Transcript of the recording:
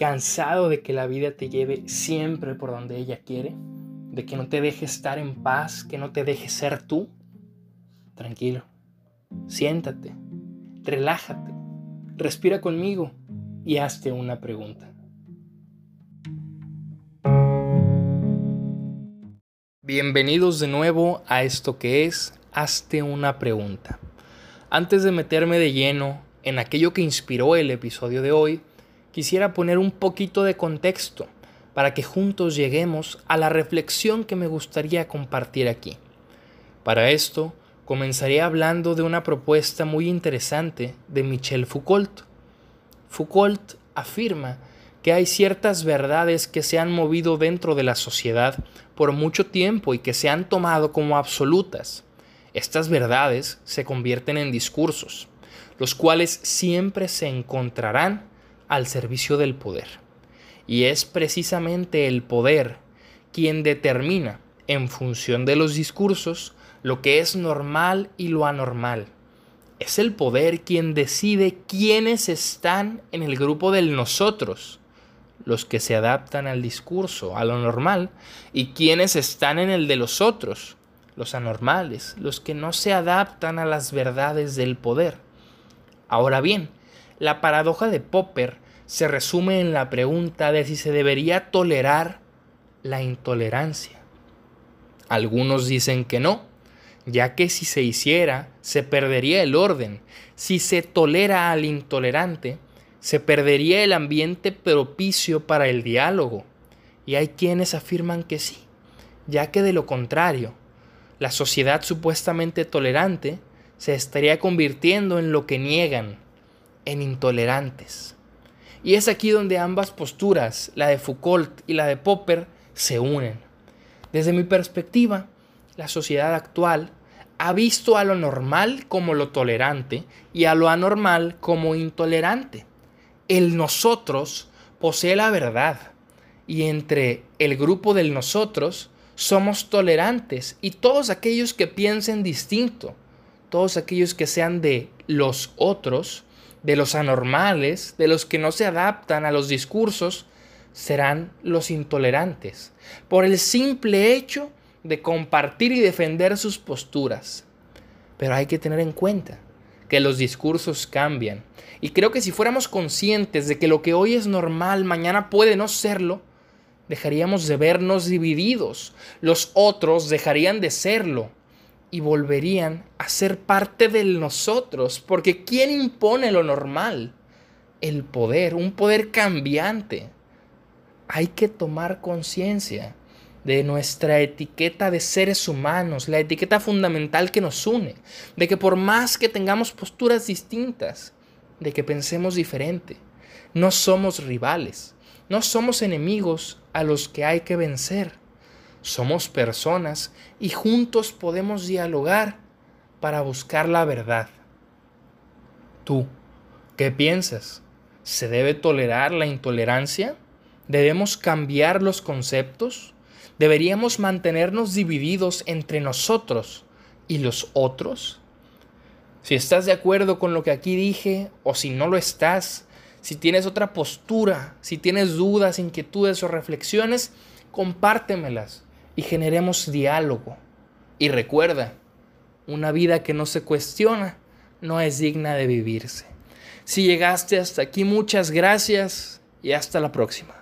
¿Cansado de que la vida te lleve siempre por donde ella quiere? ¿De que no te deje estar en paz, que no te deje ser tú? Tranquilo, siéntate, relájate, respira conmigo y hazte una pregunta. Bienvenidos de nuevo a esto que es Hazte una pregunta. Antes de meterme de lleno en aquello que inspiró el episodio de hoy, quisiera poner un poquito de contexto para que juntos lleguemos a la reflexión que me gustaría compartir aquí. Para esto, comenzaré hablando de una propuesta muy interesante de Michel Foucault. Foucault afirma que hay ciertas verdades que se han movido dentro de la sociedad por mucho tiempo y que se han tomado como absolutas. Estas verdades se convierten en discursos, los cuales siempre se encontrarán al servicio del poder. Y es precisamente el poder quien determina, en función de los discursos, lo que es normal y lo anormal. Es el poder quien decide quiénes están en el grupo del nosotros, los que se adaptan al discurso, a lo normal, y quiénes están en el de los otros, los anormales, los que no se adaptan a las verdades del poder. Ahora bien, la paradoja de Popper se resume en la pregunta de si se debería tolerar la intolerancia. Algunos dicen que no, ya que si se hiciera, se perdería el orden. Si se tolera al intolerante, se perdería el ambiente propicio para el diálogo. Y hay quienes afirman que sí, ya que de lo contrario, la sociedad supuestamente tolerante se estaría convirtiendo en lo que niegan, en intolerantes. Y es aquí donde ambas posturas, la de Foucault y la de Popper, se unen. Desde mi perspectiva, la sociedad actual ha visto a lo normal como lo tolerante y a lo anormal como intolerante. El nosotros posee la verdad y entre el grupo del nosotros somos tolerantes y todos aquellos que piensen distinto, todos aquellos que sean de los otros, de los anormales, de los que no se adaptan a los discursos, serán los intolerantes, por el simple hecho de compartir y defender sus posturas. Pero hay que tener en cuenta que los discursos cambian. Y creo que si fuéramos conscientes de que lo que hoy es normal, mañana puede no serlo, dejaríamos de vernos divididos. Los otros dejarían de serlo y volverían a ser parte de nosotros. Porque ¿quién impone lo normal? El poder, un poder cambiante. Hay que tomar conciencia de nuestra etiqueta de seres humanos, la etiqueta fundamental que nos une, de que por más que tengamos posturas distintas, de que pensemos diferente, no somos rivales, no somos enemigos a los que hay que vencer, somos personas y juntos podemos dialogar para buscar la verdad. Tú, ¿qué piensas? ¿Se debe tolerar la intolerancia? ¿Debemos cambiar los conceptos? ¿Deberíamos mantenernos divididos entre nosotros y los otros? Si estás de acuerdo con lo que aquí dije o si no lo estás, si tienes otra postura, si tienes dudas, inquietudes o reflexiones, compártemelas y generemos diálogo. Y recuerda, una vida que no se cuestiona no es digna de vivirse. Si llegaste hasta aquí, muchas gracias y hasta la próxima.